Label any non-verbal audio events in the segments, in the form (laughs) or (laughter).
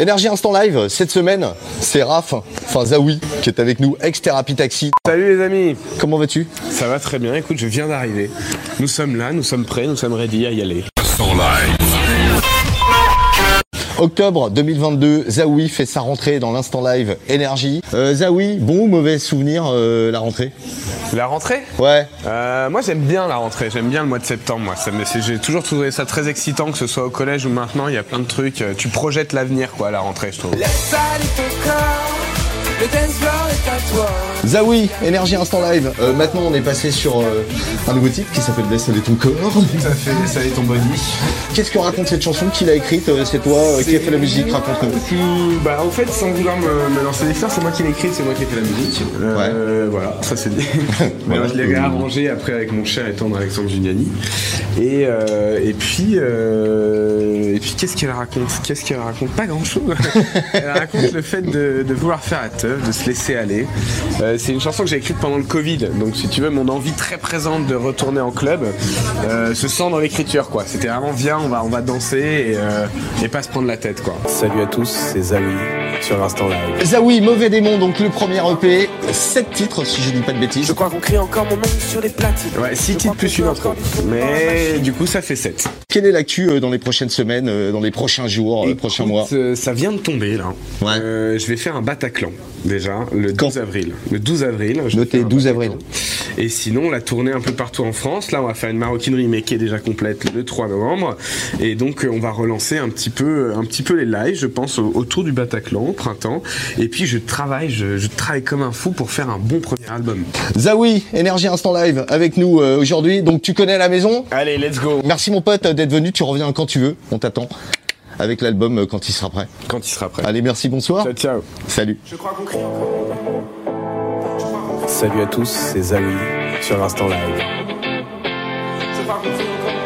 Énergie Instant Live, cette semaine, c'est Raph, enfin Zawi, qui est avec nous, ex-thérapie taxi. Salut les amis Comment vas-tu? Ça va très bien, écoute, je viens d'arriver. Nous sommes là, nous sommes prêts, nous sommes ready à y aller. Octobre 2022, Zawi fait sa rentrée dans l'instant live Énergie. Euh, Zawi, bon ou mauvais souvenir euh, la rentrée? La rentrée? Ouais. Euh, moi j'aime bien la rentrée, j'aime bien le mois de septembre. Moi, Ça j'ai toujours trouvé ça très excitant, que ce soit au collège ou maintenant. Il y a plein de trucs. euh, Tu projettes l'avenir, quoi, à la rentrée, je trouve. Ton corps, le dance floor est à toi. Zawi, Énergie Instant Live. Euh, maintenant, on est passé sur euh, un nouveau titre qui s'appelle aller ton corps. Ça fait, ça est ton body. Qu'est-ce que raconte cette chanson Qui l'a écrite Euh, C'est toi qui a fait la musique Raconte-nous. Bah en fait, sans vouloir me, me lancer des fleurs, c'est moi qui l'ai écrit, c'est moi qui ai fait la musique. Euh, Voilà, ça c'est dit. (laughs) Voilà. je l'ai réarrangé après avec mon cher et tendre Alexandre Giuliani. Et, et puis, et puis qu'est-ce qu'elle raconte? Qu'est-ce qu'elle raconte? Pas grand-chose. (laughs) Elle raconte le fait de, de vouloir faire la de se laisser aller. Euh, c'est une chanson que j'ai écrite pendant le Covid, donc si tu veux, mon envie très présente de retourner en club euh, se sent dans l'écriture, quoi. C'était vraiment viens, on va, on va danser et, euh, pas se prendre la tête, quoi. Salut à tous, c'est Zawi sur l'instant live. Zawi, Mauvais Démon, donc le premier EP. 7 titres, si je dis pas de bêtises. Je crois qu'on crie encore mon nom sur les platines. Ouais, 6 Je titres plus une intro. les Mais du coup, ça fait 7. Quelle est l'actu euh, dans les prochaines semaines, euh, dans les prochains jours, euh, prochains mois ça vient de tomber là. Ouais. Euh, je vais faire un Bataclan déjà le 12 Quand avril. Le 12 avril. je Notez faire un 12 Bataclan. avril. Et sinon, la tournée un peu partout en France. Là, on va faire une maroquinerie, mais qui est déjà complète le 3 novembre. Et donc, on va relancer un petit peu, un petit peu les lives, je pense, au- autour du Bataclan au printemps. Et puis, je travaille, je, je travaille comme un fou pour faire un bon premier album. Zawi, Énergie Instant Live, avec nous euh, aujourd'hui. Donc tu connais la maison? Allez, let's go. Merci mon pote d'être venu, tu reviens quand tu veux, on t'attend. Avec l'album euh, quand il sera prêt. Quand il sera prêt. Allez, merci, bonsoir. Ciao, ciao. Salut. Je crois qu'on crie encore. Salut à tous, c'est Zawi sur l'instant live. Je crois.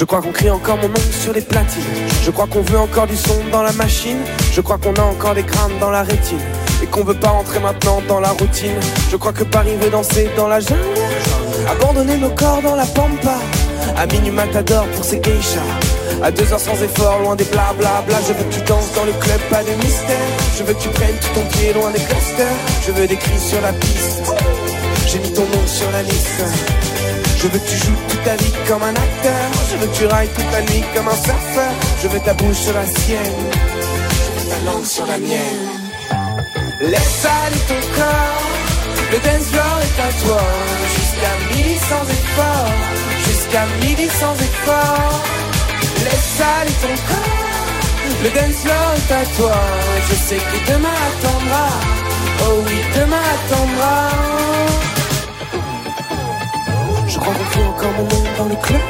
Je crois qu'on crie encore mon nom sur les platines. Je crois qu'on veut encore du son dans la machine. Je crois qu'on a encore des crânes dans la rétine. Et qu'on veut pas rentrer maintenant dans la routine. Je crois que Paris veut danser dans la jungle. Abandonner nos corps dans la pampa. À minuit matador pour ses geishas. À deux heures sans effort, loin des blablabla. Je veux que tu danses dans le club, pas de mystère. Je veux que tu prennes tout ton pied loin des clusters. Je veux des cris sur la piste. J'ai mis ton nom sur la liste. Je veux que tu joues toute ta vie comme un acteur. Je veux que tu railles toute la nuit comme un surfeur. Je veux ta bouche sur la sienne. Je veux ta langue sur la mienne. Laisse aller ton corps. Le dance floor est à toi. Jusqu'à midi sans effort. Jusqu'à midi sans effort. Laisse aller ton corps. Le dance floor est à toi. Je sais que demain attendra. Oh oui, demain attendra. Je crois qu'on crie encore mon nom dans le club.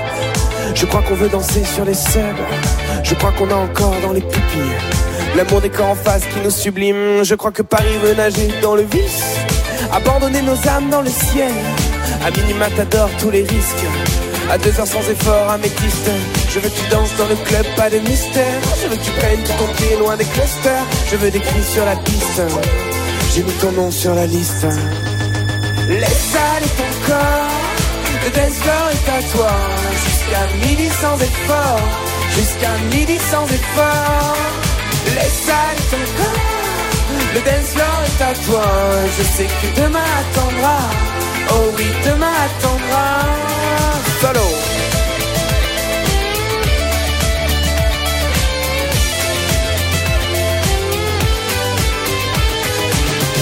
Je crois qu'on veut danser sur les subs. Je crois qu'on a encore dans les pupilles l'amour des corps en face qui nous sublime. Je crois que Paris veut nager dans le vice. Abandonner nos âmes dans le ciel. À mini matador tous les risques. À deux heures sans effort, améthyste. Je veux que tu danses dans le club, pas de mystère. Je veux que tu prennes tout ton pied loin des clusters. Je veux des cris sur la piste. J'ai mis ton nom sur la liste. Laisse le dance floor est à toi. Jusqu'à midi sans effort, jusqu'à midi sans effort. Laisse aller ton corps, le dance floor est à toi. Je sais que demain attendra, oh oui, demain attendra. Solo.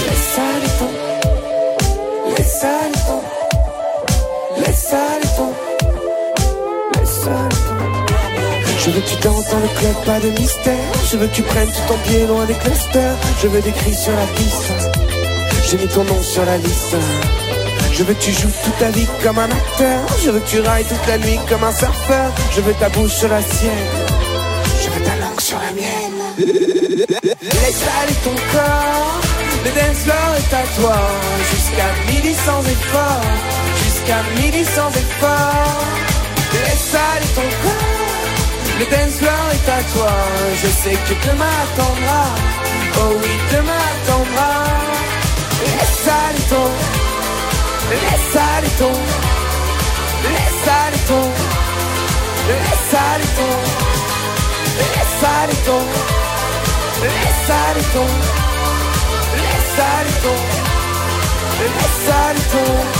Laisse aller ton, laisse aller ton, Je veux que tu danses dans le club, pas de mystère. Je veux que tu prennes tout ton pied loin des clusters. Je veux des cris sur la piste. J'ai mis ton nom sur la liste. Je veux que tu joues toute ta vie comme un acteur. Je veux que tu railles toute la nuit comme un surfeur. Je veux ta bouche sur la sienne. Je veux ta langue sur la mienne. Laisse aller ton corps. Le dance floor est à toi. Jusqu'à midi sans effort. Jusqu'à midi sans effort. Laisse aller ton corps. Le dance floor est à toi. Je sais que demain attendra. Oh oui, demain attendra. Laisse aller ton. Laisse aller ton. Laisse aller ton. Laisse aller ton. Laisse aller ton. aller tomber, laisse aller tomber, laisse aller tomber.